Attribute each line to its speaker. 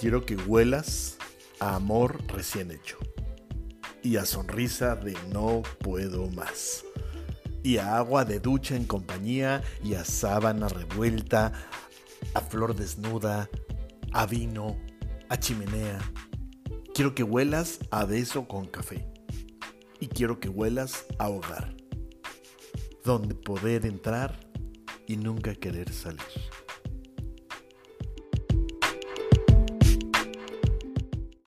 Speaker 1: Quiero que huelas a amor recién hecho y a sonrisa de no puedo más. Y a agua de ducha en compañía y a sábana revuelta, a flor desnuda, a vino, a chimenea. Quiero que huelas a beso con café. Y quiero que huelas a hogar, donde poder entrar y nunca querer salir.